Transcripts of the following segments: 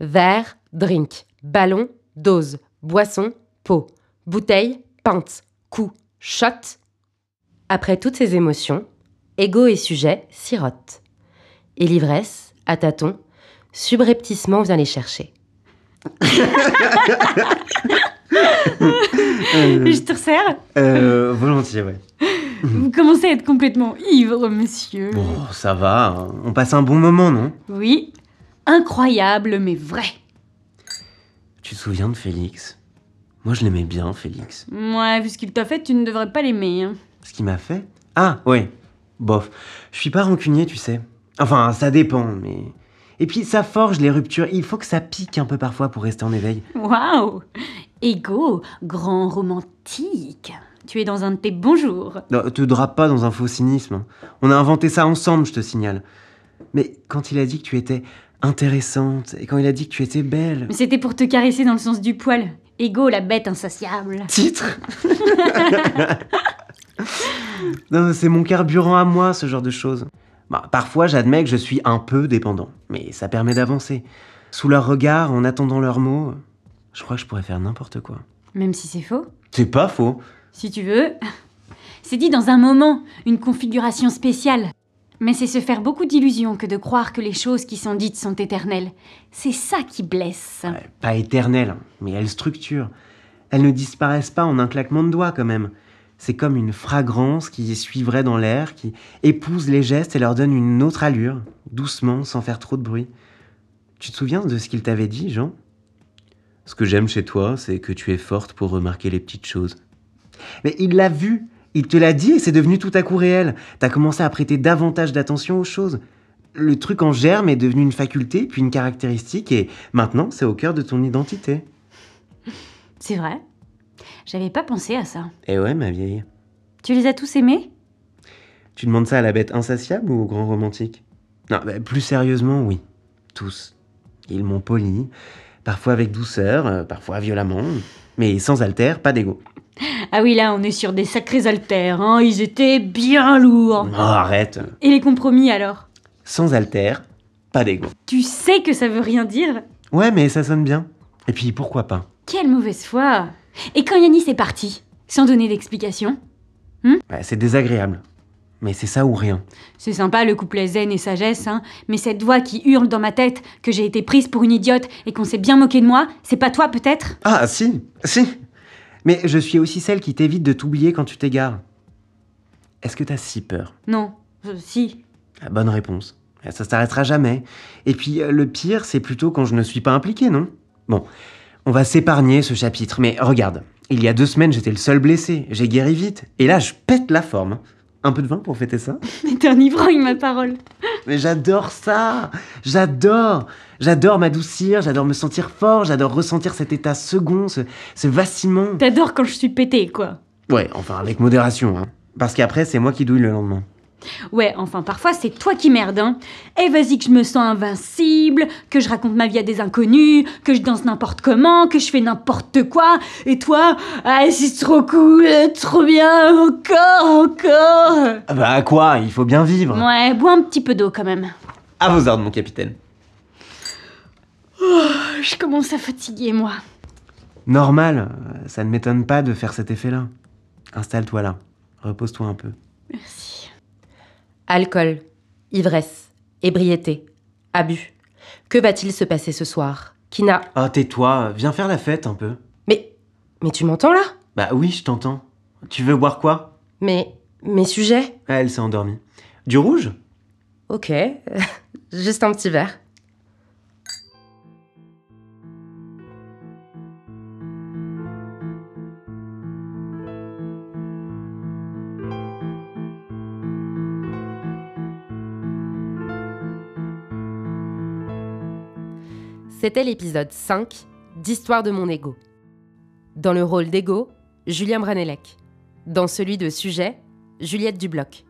Verre, drink, ballon, dose, boisson, pot, bouteille, pinte, coup, shot. Après toutes ces émotions, ego et sujet sirotent. Et l'ivresse, à tâtons, subrepticement vient les chercher. Je te resserre Euh, volontiers, ouais. Vous commencez à être complètement ivre, monsieur. Bon, ça va, hein. on passe un bon moment, non? Oui. Incroyable, mais vrai. Tu te souviens de Félix? Moi, je l'aimais bien, Félix. Ouais, vu ce qu'il t'a fait, tu ne devrais pas l'aimer. hein. Ce qu'il m'a fait? Ah, oui. Bof. Je suis pas rancunier, tu sais. Enfin, ça dépend, mais... Et puis, ça forge les ruptures. Il faut que ça pique un peu parfois pour rester en éveil. Waouh Ego, grand romantique. Tu es dans un de tes bons jours. Non, te drape pas dans un faux cynisme. hein. On a inventé ça ensemble, je te signale. Mais quand il a dit que tu étais intéressante, et quand il a dit que tu étais belle... Mais c'était pour te caresser dans le sens du poil. Ego, la bête insatiable. Titre Non, c'est mon carburant à moi, ce genre de choses. Bah, parfois, j'admets que je suis un peu dépendant, mais ça permet d'avancer. Sous leur regard, en attendant leurs mots, je crois que je pourrais faire n'importe quoi. Même si c'est faux. C'est pas faux. Si tu veux. C'est dit dans un moment, une configuration spéciale. Mais c'est se faire beaucoup d'illusions que de croire que les choses qui sont dites sont éternelles. C'est ça qui blesse. Pas éternelles, mais elles structurent. Elles ne disparaissent pas en un claquement de doigts, quand même. C'est comme une fragrance qui suivrait dans l'air, qui épouse les gestes et leur donne une autre allure, doucement, sans faire trop de bruit. Tu te souviens de ce qu'il t'avait dit, Jean? Ce que j'aime chez toi, c'est que tu es forte pour remarquer les petites choses. Mais il l'a vu, il te l'a dit et c'est devenu tout à coup réel. T'as commencé à prêter davantage d'attention aux choses. Le truc en germe est devenu une faculté, puis une caractéristique, et maintenant c'est au cœur de ton identité. C'est vrai J'avais pas pensé à ça. Eh ouais, ma vieille. Tu les as tous aimés? Tu demandes ça à la bête insatiable ou au grand romantique? Non, bah, plus sérieusement, oui. Tous. Ils m'ont poli, parfois avec douceur, euh, parfois violemment, mais sans alter, pas d'ego. Ah oui, là, on est sur des sacrés haltères, hein. Ils étaient bien lourds. Oh, arrête Et les compromis alors? Sans alter, pas d'ego. Tu sais que ça veut rien dire? Ouais, mais ça sonne bien. Et puis pourquoi pas? Quelle mauvaise foi Et quand Yannis est parti, sans donner d'explication? Ouais, C'est désagréable. Mais c'est ça ou rien. C'est sympa le couplet zen et sagesse, hein, mais cette voix qui hurle dans ma tête que j'ai été prise pour une idiote et qu'on s'est bien moqué de moi, c'est pas toi peut-être? Ah, si, si. Mais je suis aussi celle qui t'évite de t'oublier quand tu t'égares. Est-ce que t'as si peur? Non, euh, si. Bonne réponse. Ça s'arrêtera jamais. Et puis euh, le pire, c'est plutôt quand je ne suis pas impliqué, non? Bon, on va s'épargner ce chapitre. Mais regarde, il y a deux semaines, j'étais le seul blessé. J'ai guéri vite. Et là, je pète la forme. Un peu de vin pour fêter ça Mais t'es un ivrogne, ma parole. Mais j'adore ça J'adore J'adore m'adoucir, j'adore me sentir fort, j'adore ressentir cet état second, ce, ce vacillement. T'adores quand je suis pété, quoi. Ouais, enfin avec modération, hein. Parce qu'après, c'est moi qui douille le lendemain. Ouais, enfin, parfois c'est toi qui merde, hein. Et vas-y que je me sens invincible, que je raconte ma vie à des inconnus, que je danse n'importe comment, que je fais n'importe quoi. Et toi, ah, c'est trop cool, trop bien, encore, encore. Ah bah quoi? Il faut bien vivre Ouais, bois un petit peu d'eau quand même. À vos ordres, mon capitaine. Je commence à fatiguer, moi. Normal, ça ne m'étonne pas de faire cet effet-là. Installe-toi là, repose-toi un peu. Alcool, ivresse, ébriété, abus. Que va-t-il se passer ce soir? Kina. Ah, tais-toi, viens faire la fête un peu. Mais. Mais tu m'entends là? Bah oui, je t'entends. Tu veux boire quoi? Mais. Mes sujets? Elle s'est endormie. Du rouge? Ok. Juste un petit verre. C'était l'épisode 5 d'Histoire de mon ego. Dans le rôle d'ego, Julien Branelec. Dans celui de sujet, Juliette Dubloc.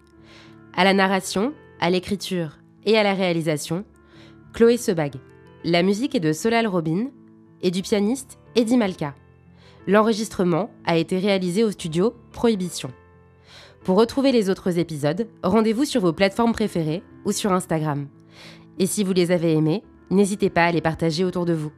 À la narration, à l'écriture et à la réalisation, Chloé Sebag. La musique est de Solal Robin et du pianiste Eddie Malka. L'enregistrement a été réalisé au studio Prohibition. Pour retrouver les autres épisodes, rendez-vous sur vos plateformes préférées ou sur Instagram. Et si vous les avez aimés, n'hésitez pas à les partager autour de vous.